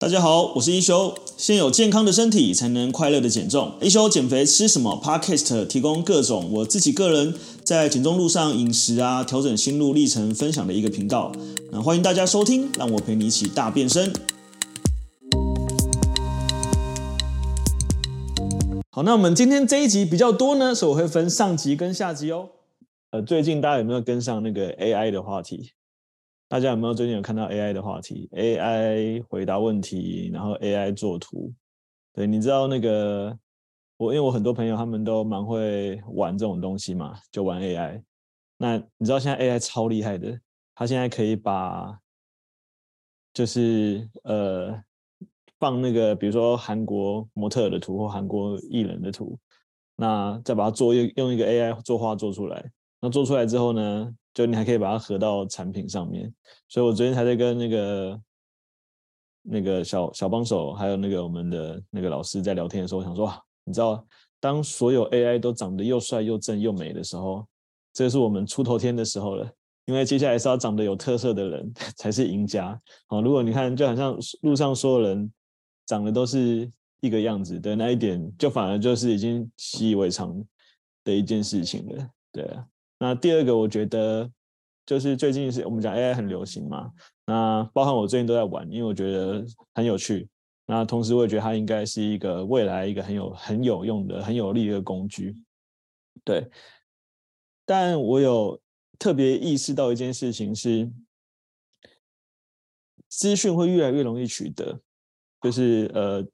大家好，我是一休。先有健康的身体，才能快乐的减重。一休减肥吃什么？Podcast 提供各种我自己个人在减重路上饮食啊，调整心路历程分享的一个频道。那欢迎大家收听，让我陪你一起大变身。好，那我们今天这一集比较多呢，所以我会分上集跟下集哦。呃，最近大家有没有跟上那个 AI 的话题？大家有没有最近有看到 AI 的话题？AI 回答问题，然后 AI 做图。对，你知道那个我，因为我很多朋友他们都蛮会玩这种东西嘛，就玩 AI。那你知道现在 AI 超厉害的，它现在可以把就是呃放那个比如说韩国模特的图或韩国艺人的图，那再把它做用用一个 AI 作画做出来。那做出来之后呢，就你还可以把它合到产品上面，所以我昨天还在跟那个那个小小帮手，还有那个我们的那个老师在聊天的时候，我想说，你知道，当所有 AI 都长得又帅又正又美的时候，这是我们出头天的时候了。因为接下来是要长得有特色的人 才是赢家。好，如果你看，就好像路上所有人长得都是一个样子的那一点，就反而就是已经习以为常的一件事情了。对啊。那第二个，我觉得就是最近是我们讲 AI 很流行嘛，那包含我最近都在玩，因为我觉得很有趣。那同时，我也觉得它应该是一个未来一个很有很有用的、很有利的工具。对，但我有特别意识到一件事情是，资讯会越来越容易取得，就是呃，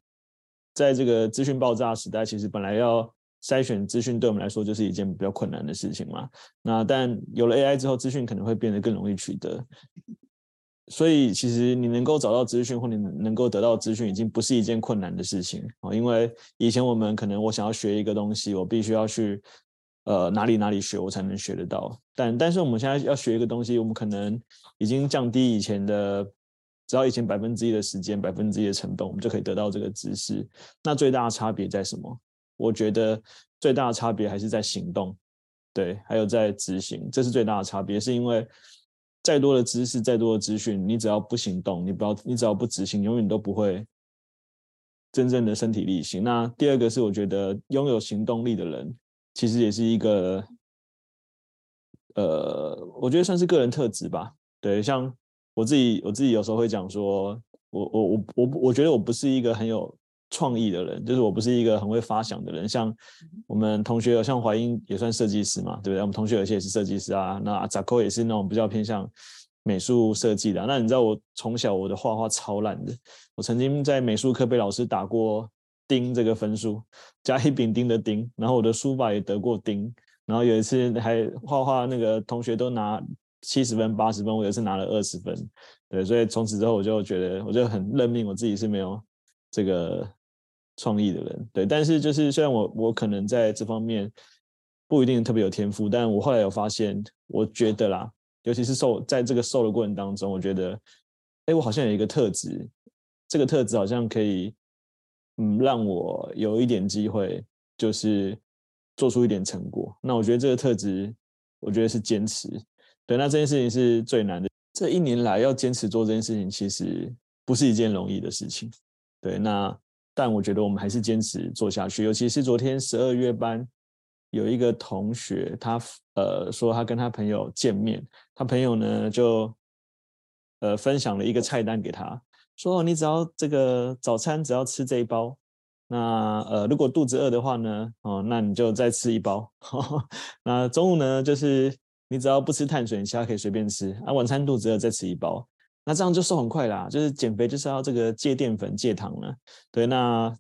在这个资讯爆炸时代，其实本来要筛选资讯对我们来说就是一件比较困难的事情嘛。那但有了 AI 之后，资讯可能会变得更容易取得。所以其实你能够找到资讯或你能够得到资讯，已经不是一件困难的事情啊。因为以前我们可能我想要学一个东西，我必须要去呃哪里哪里学，我才能学得到。但但是我们现在要学一个东西，我们可能已经降低以前的，只要以前百分之一的时间、百分之一的成本，我们就可以得到这个知识。那最大的差别在什么？我觉得最大的差别还是在行动，对，还有在执行，这是最大的差别。是因为再多的知识、再多的资讯，你只要不行动，你不要，你只要不执行，永远都不会真正的身体力行。那第二个是，我觉得拥有行动力的人，其实也是一个，呃，我觉得算是个人特质吧。对，像我自己，我自己有时候会讲说，我我我我我觉得我不是一个很有。创意的人，就是我不是一个很会发想的人。像我们同学，像怀英也算设计师嘛，对不对？我们同学有些也是设计师啊。那阿扎克也是那种比较偏向美术设计的啊。那你知道我从小我的画画超烂的，我曾经在美术课被老师打过丁这个分数，甲乙丙丁的丁，然后我的书法也得过丁。然后有一次还画画，那个同学都拿七十分、八十分，我有一次拿了二十分。对，所以从此之后我就觉得，我就很认命，我自己是没有这个。创意的人，对，但是就是虽然我我可能在这方面不一定特别有天赋，但我后来有发现，我觉得啦，尤其是瘦在这个瘦的过程当中，我觉得，哎，我好像有一个特质，这个特质好像可以，嗯，让我有一点机会，就是做出一点成果。那我觉得这个特质，我觉得是坚持。对，那这件事情是最难的。这一年来要坚持做这件事情，其实不是一件容易的事情。对，那。但我觉得我们还是坚持做下去，尤其是昨天十二月班有一个同学，他呃说他跟他朋友见面，他朋友呢就呃分享了一个菜单给他，说你只要这个早餐只要吃这一包，那呃如果肚子饿的话呢，哦那你就再吃一包，那中午呢就是你只要不吃碳水，你其他可以随便吃，啊晚餐肚子饿再吃一包。那这样就瘦很快啦，就是减肥就是要这个戒淀粉、戒糖了。对，那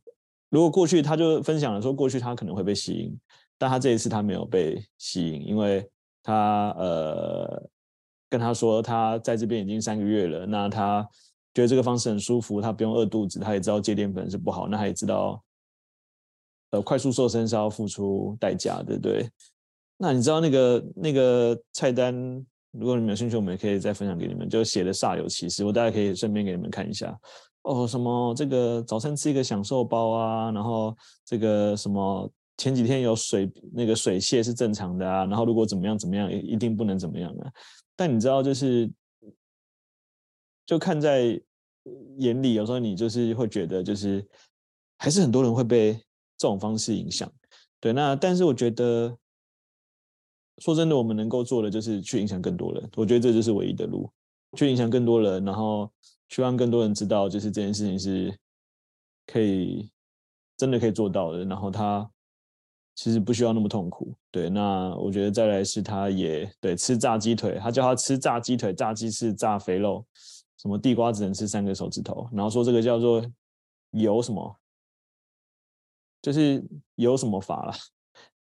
如果过去他就分享了说，过去他可能会被吸引，但他这一次他没有被吸引，因为他呃跟他说他在这边已经三个月了，那他觉得这个方式很舒服，他不用饿肚子，他也知道戒淀粉是不好，那他也知道呃快速瘦身是要付出代价的，对。那你知道那个那个菜单？如果你们有兴趣，我们也可以再分享给你们，就写的煞有其事，我大家可以顺便给你们看一下。哦，什么这个早餐吃一个享受包啊，然后这个什么前几天有水那个水泄是正常的啊，然后如果怎么样怎么样，一定不能怎么样啊。但你知道，就是就看在眼里，有时候你就是会觉得，就是还是很多人会被这种方式影响。对，那但是我觉得，说真的，我们能够做的就是去影响更多人。我觉得这就是唯一的路，去影响更多人，然后去让更多人知道，就是这件事情是可以真的可以做到的。然后他其实不需要那么痛苦。对，那我觉得再来是他也对吃炸鸡腿，他叫他吃炸鸡腿，炸鸡翅，炸肥肉，什么地瓜只能吃三个手指头，然后说这个叫做有什么。就是有什么法啦，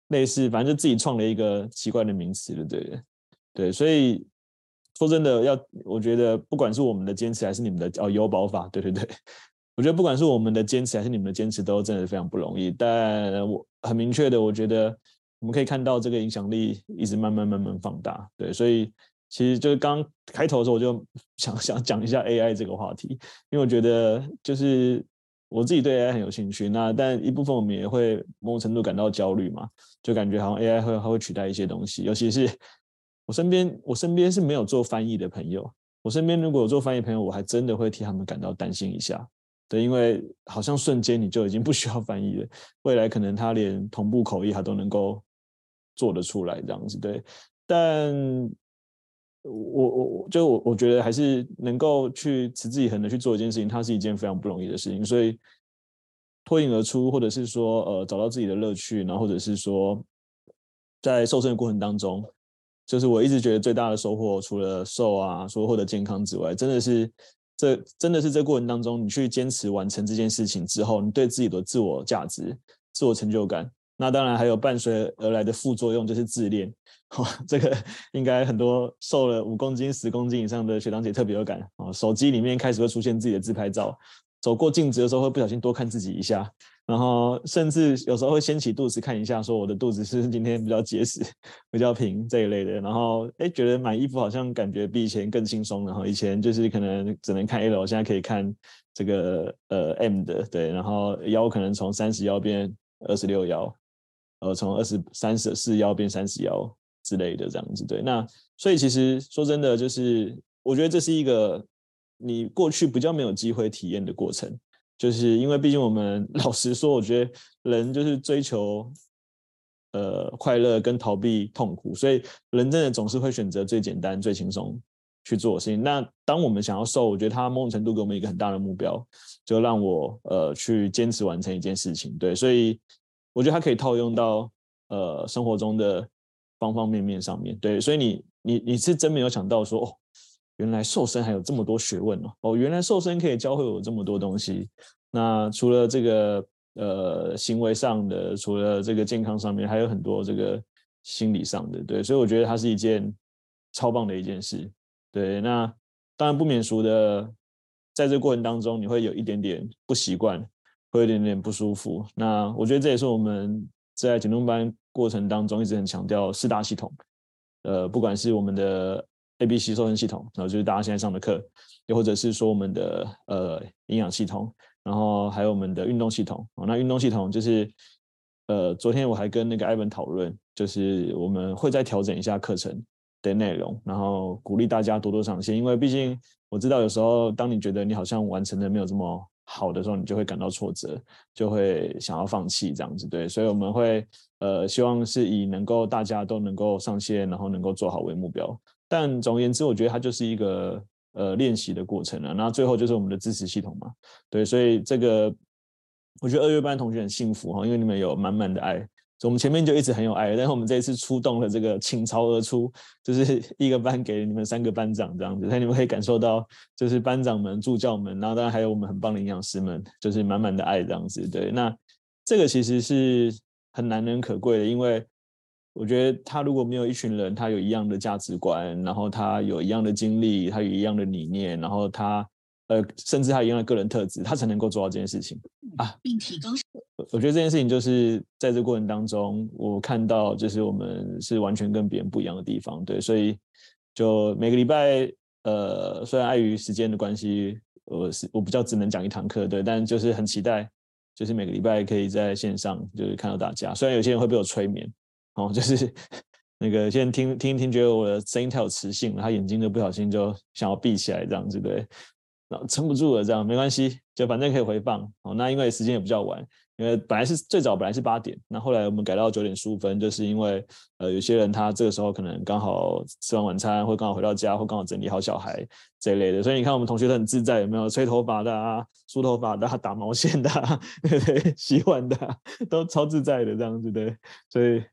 类似，反正就自己创了一个奇怪的名词，对对？对，所以说真的，要我觉得，不管是我们的坚持，还是你们的哦有宝法，对对对，我觉得不管是我们的坚持，还是你们的坚持，都真的非常不容易。但我很明确的，我觉得我们可以看到这个影响力一直慢慢慢慢放大。对，所以其实就是刚开头的时候，我就想想讲一下 AI 这个话题，因为我觉得就是。我自己对 AI 很有兴趣，那但一部分我们也会某种程度感到焦虑嘛，就感觉好像 AI 会它会取代一些东西，尤其是我身边我身边是没有做翻译的朋友，我身边如果有做翻译朋友，我还真的会替他们感到担心一下，对，因为好像瞬间你就已经不需要翻译了，未来可能他连同步口译他都能够做得出来这样子，对，但。我我我就我我觉得还是能够去持之以恒的去做一件事情，它是一件非常不容易的事情。所以脱颖而出，或者是说呃找到自己的乐趣，然后或者是说在瘦身的过程当中，就是我一直觉得最大的收获，除了瘦啊，说获得健康之外，真的是这真的是这过程当中，你去坚持完成这件事情之后，你对自己的自我价值、自我成就感，那当然还有伴随而来的副作用，就是自恋。哦，这个 应该很多瘦了五公斤、十公斤以上的学长姐特别有感哦。手机里面开始会出现自己的自拍照，走过镜子的时候会不小心多看自己一下，然后甚至有时候会掀起肚子看一下，说我的肚子是不是今天比较结实、比较平这一类的。然后哎，觉得买衣服好像感觉比以前更轻松了。然后以前就是可能只能看 L，现在可以看这个呃 M 的，对。然后腰可能从三十腰变二十六腰，呃，从二十三十四幺变三十幺。之类的这样子，对，那所以其实说真的，就是我觉得这是一个你过去比较没有机会体验的过程，就是因为毕竟我们 老实说，我觉得人就是追求呃快乐跟逃避痛苦，所以人真的总是会选择最简单、最轻松去做事情。那当我们想要瘦，我觉得他某种程度给我们一个很大的目标，就让我呃去坚持完成一件事情。对，所以我觉得它可以套用到呃生活中的。方方面面上面对，所以你你你是真没有想到说哦，原来瘦身还有这么多学问哦，哦，原来瘦身可以教会我这么多东西。那除了这个呃行为上的，除了这个健康上面，还有很多这个心理上的，对，所以我觉得它是一件超棒的一件事。对，那当然不免俗的，在这个过程当中，你会有一点点不习惯，会有一点点不舒服。那我觉得这也是我们在减重班。过程当中一直很强调四大系统，呃，不管是我们的 A、B、C 瘦身系统，然后就是大家现在上的课，又或者是说我们的呃营养系统，然后还有我们的运动系统。那运动系统就是，呃，昨天我还跟那个艾文讨论，就是我们会再调整一下课程的内容，然后鼓励大家多多尝试，因为毕竟我知道有时候当你觉得你好像完成的没有这么好的时候，你就会感到挫折，就会想要放弃这样子，对，所以我们会呃希望是以能够大家都能够上线，然后能够做好为目标。但总而言之，我觉得它就是一个呃练习的过程了。那最后就是我们的支持系统嘛，对，所以这个我觉得二月班同学很幸福哈，因为你们有满满的爱。我们前面就一直很有爱，但是我们这一次出动了这个倾巢而出，就是 一个班给你们三个班长这样子，那你们可以感受到，就是班长们、助教们，然后当然还有我们很棒的营养师们，就是满满的爱这样子。对，那这个其实是很难能可贵的，因为我觉得他如果没有一群人，他有一样的价值观，然后他有一样的经历，他有一样的理念，然后他。呃，甚至他一样的个人特质，他才能够做到这件事情啊，并提高。我觉得这件事情就是在这个过程当中，我看到就是我们是完全跟别人不一样的地方，对，所以就每个礼拜，呃，虽然碍于时间的关系，我是我比较只能讲一堂课，对，但就是很期待，就是每个礼拜可以在线上就是看到大家。虽然有些人会被我催眠，哦，就是 那个现在听听一听，觉得我的声音太有磁性了，他眼睛就不小心就想要闭起来这样子，对。然后撑不住了，这样没关系，就反正可以回放哦。那因为时间也比较晚，因为本来是最早本来是八点，那后来我们改到九点十五分，就是因为呃有些人他这个时候可能刚好吃完晚餐，或刚好回到家，或刚好整理好小孩这一类的。所以你看我们同学都很自在，有没有吹头发的啊、梳头发的、啊、打毛线的、啊，对对？洗碗的、啊、都超自在的这样子，对，所以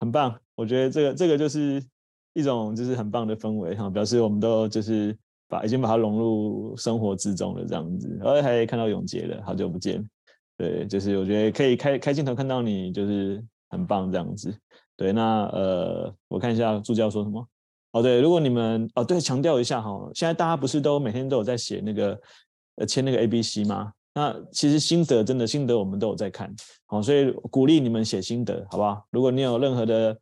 很棒。我觉得这个这个就是一种就是很棒的氛围哈，表示我们都就是。把已经把它融入生活之中了，这样子，然后还看到永杰了，好久不见，对，就是我觉得可以开开镜头看到你，就是很棒这样子，对，那呃，我看一下助教说什么，哦对，如果你们哦对，强调一下哈，现在大家不是都每天都有在写那个呃签那个 A B C 吗？那其实心得真的心得我们都有在看，好，所以鼓励你们写心得，好不好？如果你有任何的。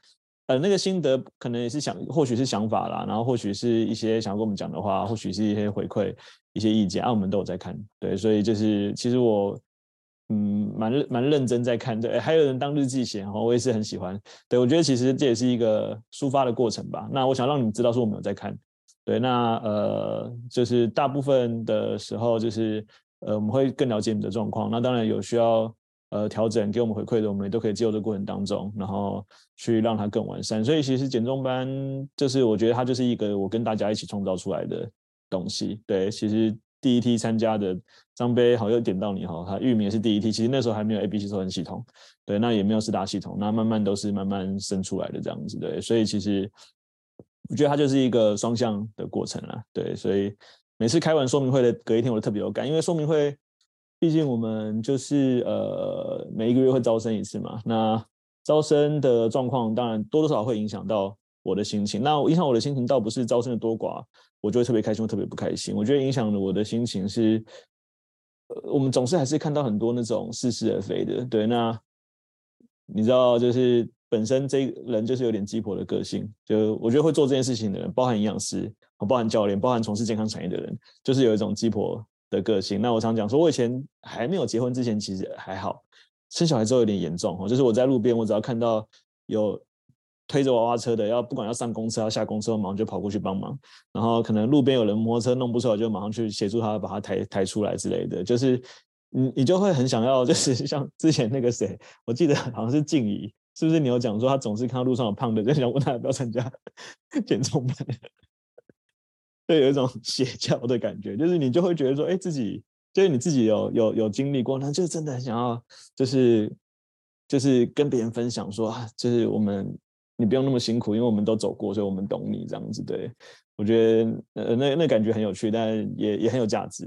呃，那个心得可能也是想，或许是想法啦，然后或许是一些想要跟我们讲的话，或许是一些回馈、一些意见啊，我们都有在看，对，所以就是其实我嗯蛮蛮认真在看，对，还有人当日记写哈，我也是很喜欢，对，我觉得其实这也是一个抒发的过程吧。那我想让你们知道说我们有在看，对，那呃就是大部分的时候就是呃我们会更了解你的状况，那当然有需要。呃，调整给我们回馈的，我们也都可以借由这过程当中，然后去让它更完善。所以其实减重班就是我觉得它就是一个我跟大家一起创造出来的东西。对，其实第一梯参加的张杯好又点到你哈，他玉米也是第一梯，其实那时候还没有 A B C 收分系统，对，那也没有四大系统，那慢慢都是慢慢生出来的这样子，对，所以其实我觉得它就是一个双向的过程啦，对，所以每次开完说明会的隔一天，我都特别有感，因为说明会。毕竟我们就是呃每一个月会招生一次嘛，那招生的状况当然多多少少会影响到我的心情。那影响我的心情倒不是招生的多寡，我就会特别开心特别不开心。我觉得影响了我的心情是，呃，我们总是还是看到很多那种似是而非的。对，那你知道，就是本身这人就是有点鸡婆的个性，就我觉得会做这件事情的人，包含营养师、包含教练、包含从事健康产业的人，就是有一种鸡婆的个性，那我常讲说，我以前还没有结婚之前，其实还好，生小孩之后有点严重哦。就是我在路边，我只要看到有推着娃娃车的，要不管要上公车要下公车，我马上就跑过去帮忙。然后可能路边有人摩托车弄不出来，就马上去协助他把他抬抬出来之类的。就是你你就会很想要，就是 像之前那个谁，我记得好像是静怡，是不是你有讲说他总是看到路上有胖的，就想问他要不要参加 减重班。对，有一种 邪教的感觉，就是你就会觉得说，哎，自己就是你自己有有有经历过，那就真的很想要，就是就是跟别人分享说啊，就是我们你不用那么辛苦，因为我们都走过，所以我们懂你这样子。对，我觉得呃那那感觉很有趣，但也也很有价值。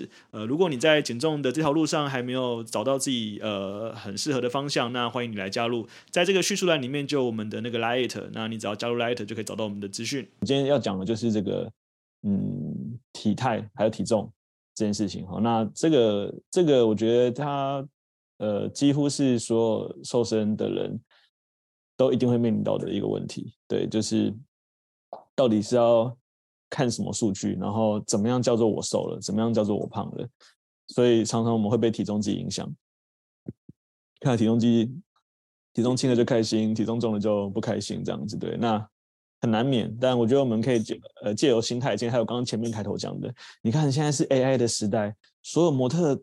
呃，如果你在减重的这条路上还没有找到自己呃很适合的方向，那欢迎你来加入，在这个叙述栏里面就有我们的那个 Light，那你只要加入 Light 就可以找到我们的资讯。今天要讲的就是这个嗯体态还有体重这件事情哈，那这个这个我觉得它呃几乎是所有瘦身的人都一定会面临到的一个问题，对，就是到底是要。看什么数据，然后怎么样叫做我瘦了，怎么样叫做我胖了，所以常常我们会被体重计影响。看体重计，体重轻了就开心，体重重了就不开心，这样子对，那很难免。但我觉得我们可以借呃借由心态，还有刚刚前面开头讲的，你看现在是 AI 的时代，所有模特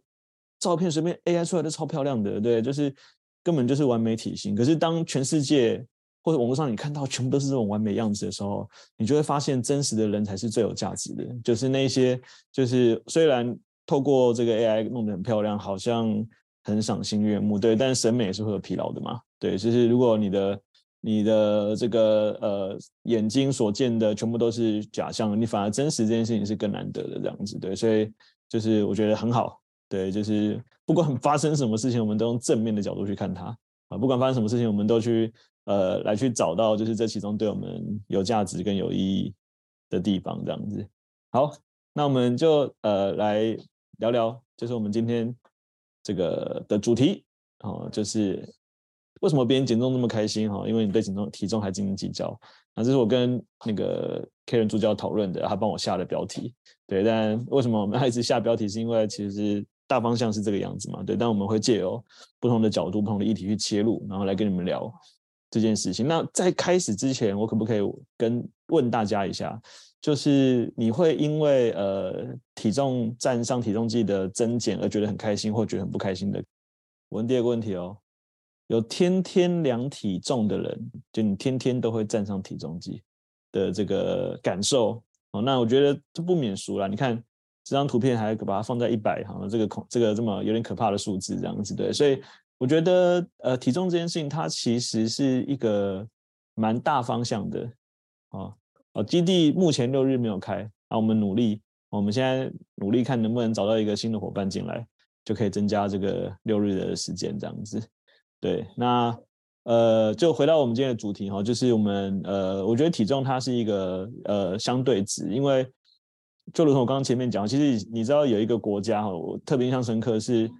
照片随便 AI 出来都超漂亮的，对，就是根本就是完美体型。可是当全世界或者网络上你看到全部都是这种完美样子的时候，你就会发现真实的人才是最有价值的。就是那些，就是虽然透过这个 AI 弄得很漂亮，好像很赏心悦目，对，但审美也是会有疲劳的嘛。对，就是如果你的你的这个呃眼睛所见的全部都是假象，你反而真实这件事情是更难得的这样子。对，所以就是我觉得很好。对，就是不管发生什么事情，我们都用正面的角度去看它啊。不管发生什么事情，我们都去。呃，来去找到就是这其中对我们有价值跟有意义的地方，这样子。好，那我们就呃来聊聊，就是我们今天这个的主题哦，就是为什么别人减重那么开心哈？因为你对减重体重还斤斤计较。那这是我跟那个 Karen 助教讨论的，他帮我下的标题。对，但为什么我们还一直下标题？是因为其实大方向是这个样子嘛？对，但我们会借由不同的角度、不同的议题去切入，然后来跟你们聊这件事情。那在开始之前，我可不可以跟问大家一下，就是你会因为呃体重站上体重计的增减而觉得很开心，或觉得很不开心的？我问第二个问题哦。有天天量体重的人，就你天天都会站上体重计的这个感受哦，那我觉得就不免俗了。你看这张图片，还把它放在一百，好像这个恐这个这么有点可怕的数字这样子，对。所以我觉得呃，体重这件事情，它其实是一个蛮大方向的啊。哦，基地目前六日没有开，那我们努力，我们现在努力看能不能找到一个新的伙伴进来，就可以增加这个六日的时间这样子。对，那呃，就回到我们今天的主题哈，就是我们呃，我觉得体重它是一个呃相对值，因为就如同我刚刚前面讲，其实你知道有一个国家哈，我特别印象深刻是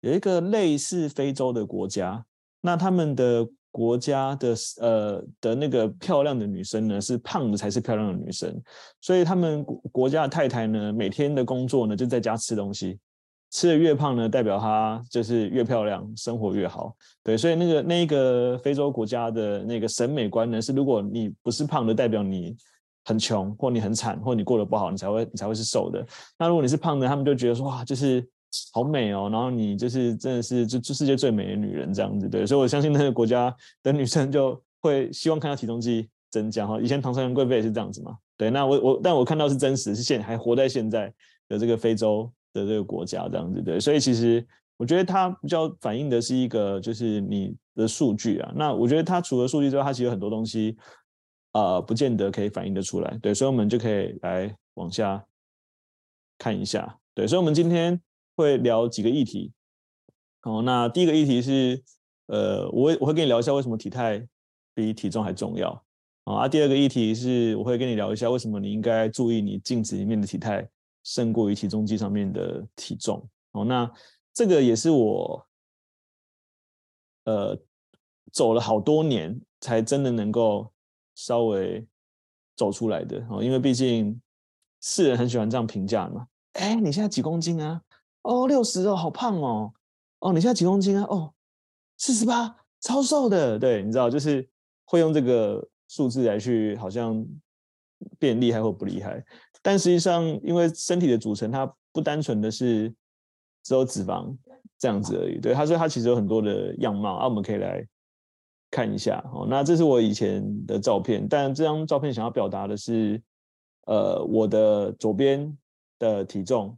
有一个类似非洲的国家，那他们的国家的呃的那个漂亮的女生呢，是胖的才是漂亮的女生，所以他们国国家的太太呢，每天的工作呢就在家吃东西。吃的越胖呢，代表她就是越漂亮，生活越好。对，所以那个那个非洲国家的那个审美观呢，是如果你不是胖的，代表你很穷，或你很惨，或你过得不好，你才会你才会是瘦的。那如果你是胖的，他们就觉得说哇，就是好美哦，然后你就是真的是就就世界最美的女人这样子。对，所以我相信那个国家的女生就会希望看到体重计增加哈。以前唐朝贵妃也是这样子嘛。对，那我我但我看到是真实，是现还活在现在的这个非洲。的这个国家这样子对，所以其实我觉得它比较反映的是一个就是你的数据啊。那我觉得它除了数据之外，它其实有很多东西，呃，不见得可以反映得出来。对，所以我们就可以来往下看一下。对，所以我们今天会聊几个议题。哦，那第一个议题是，呃，我我会跟你聊一下为什么体态比体重还重要。啊，第二个议题是我会跟你聊一下为什么你应该注意你镜子里面的体态。胜过于体重机上面的体重哦，那这个也是我呃走了好多年才真的能够稍微走出来的哦，因为毕竟世人很喜欢这样评价嘛。哎，你现在几公斤啊？哦，六十哦，好胖哦。哦，你现在几公斤啊？哦，四十八，超瘦的。对，你知道，就是会用这个数字来去好像变厉害或不厉害。但实际上，因为身体的组成，它不单纯的是只有脂肪这样子而已。对，它说它其实有很多的样貌啊，我们可以来看一下。哦，那这是我以前的照片，但这张照片想要表达的是，呃，我的左边的体重，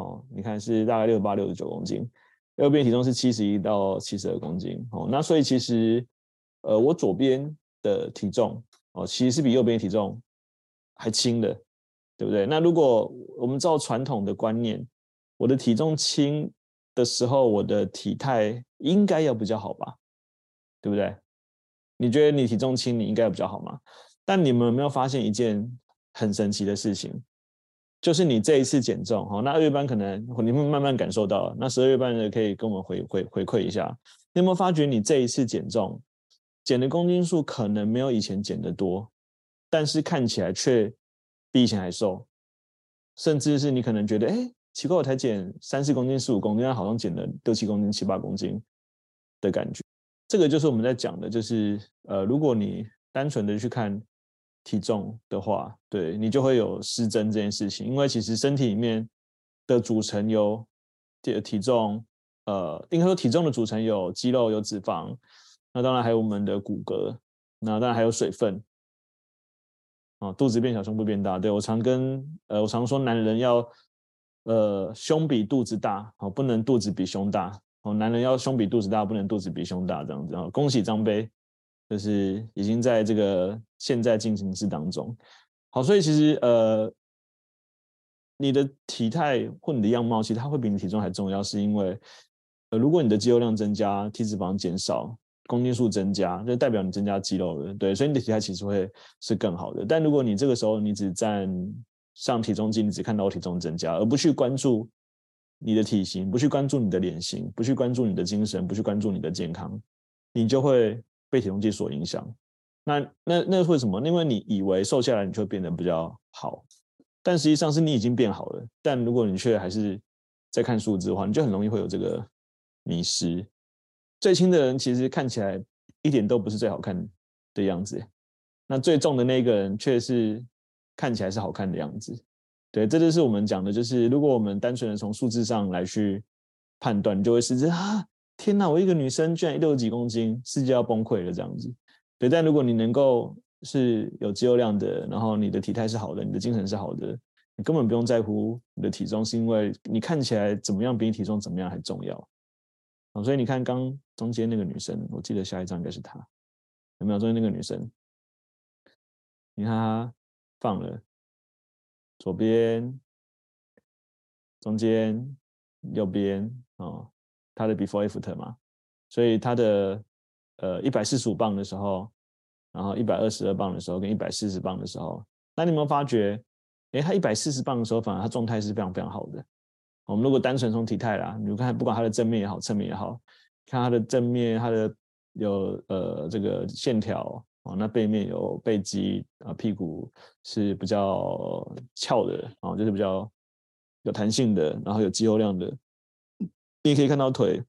哦，你看是大概六十八、六十九公斤，右边体重是七十一到七十二公斤。哦，那所以其实，呃，我左边的体重，哦，其实是比右边体重还轻的。对不对？那如果我们照传统的观念，我的体重轻的时候，我的体态应该要比较好吧？对不对？你觉得你体重轻，你应该比较好吗？但你们有没有发现一件很神奇的事情？就是你这一次减重，哈，那二月班可能你会慢慢感受到，那十二月班的可以跟我们回回回馈一下，你有没有发觉你这一次减重，减的公斤数可能没有以前减得多，但是看起来却。比以前还瘦，甚至是你可能觉得，哎，奇怪，我才减三四公斤、四五公斤，好像减了六七公斤、七八公斤的感觉。这个就是我们在讲的，就是呃，如果你单纯的去看体重的话，对，你就会有失真这件事情。因为其实身体里面的组成有体体重，呃，应该说体重的组成有肌肉、有脂肪，那当然还有我们的骨骼，那当然还有水分。啊，肚子变小，胸部变大。对，我常跟呃，我常说男人要呃胸比肚子大，哦，不能肚子比胸大。哦，男人要胸比肚子大，不能肚子比胸大，这样子。哦，恭喜张杯，就是已经在这个现在进行式当中。好，所以其实呃，你的体态或你的样貌，其实它会比你体重还重要，是因为呃，如果你的肌肉量增加，体脂肪减少。公斤数增加，就代表你增加肌肉了，对，所以你的体态其实会是更好的。但如果你这个时候你只占上体重计，你只看到体重增加，而不去关注你的体型，不去关注你的脸型，不去关注你的精神，不去关注你的健康，你就会被体重计所影响。那那那为什么？因为你以为瘦下来你就会变得比较好，但实际上是你已经变好了。但如果你却还是在看数字的话，你就很容易会有这个迷失。最轻的人其实看起来一点都不是最好看的样子，那最重的那个人却是看起来是好看的样子。对，这就是我们讲的，就是如果我们单纯的从数字上来去判断，就会是这啊，天哪，我一个女生居然六十几公斤，世界要崩溃了这样子。对，但如果你能够是有肌肉量的，然后你的体态是好的，你的精神是好的，你根本不用在乎你的体重，是因为你看起来怎么样比你体重怎么样还重要。啊，所以你看刚中间那个女生，我记得下一张应该是她，有没有？中间那个女生，你看她放了左边、中间、右边哦，他的 before after 嘛，所以他的。呃，一百四十五磅的时候，然后一百二十二磅的时候，跟一百四十磅的时候，那你有没有发觉，诶，他一百四十磅的时候，反而他状态是非常非常好的。我们如果单纯从体态啦，你看不管他的正面也好，侧面也好，看他的正面，他的有呃这个线条啊，那背面有背肌啊，屁股是比较翘的啊，就是比较有弹性的，然后有肌肉量的，你也可以看到腿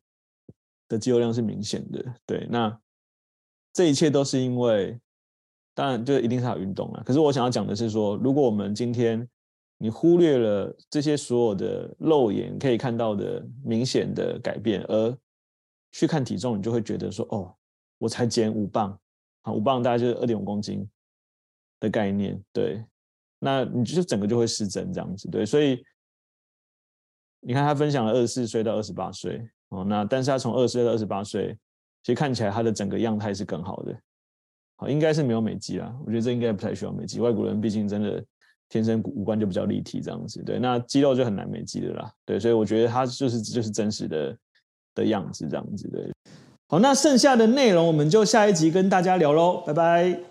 的肌肉量是明显的，对，那这一切都是因为，当然就一定是有运动了。可是我想要讲的是说，如果我们今天你忽略了这些所有的肉眼可以看到的明显的改变，而去看体重，你就会觉得说，哦，我才减五磅，啊，五磅大概就是二点五公斤的概念，对，那你就整个就会失真这样子，对，所以你看他分享了二十四岁到二十八岁。哦，那但是他从二十岁到二十八岁，其实看起来他的整个样态是更好的，好，应该是没有美肌啦。我觉得这应该不太需要美肌，外国人毕竟真的天生五官就比较立体这样子，对，那肌肉就很难美肌的啦，对，所以我觉得他就是就是真实的的样子这样子，对。好，那剩下的内容我们就下一集跟大家聊喽，拜拜。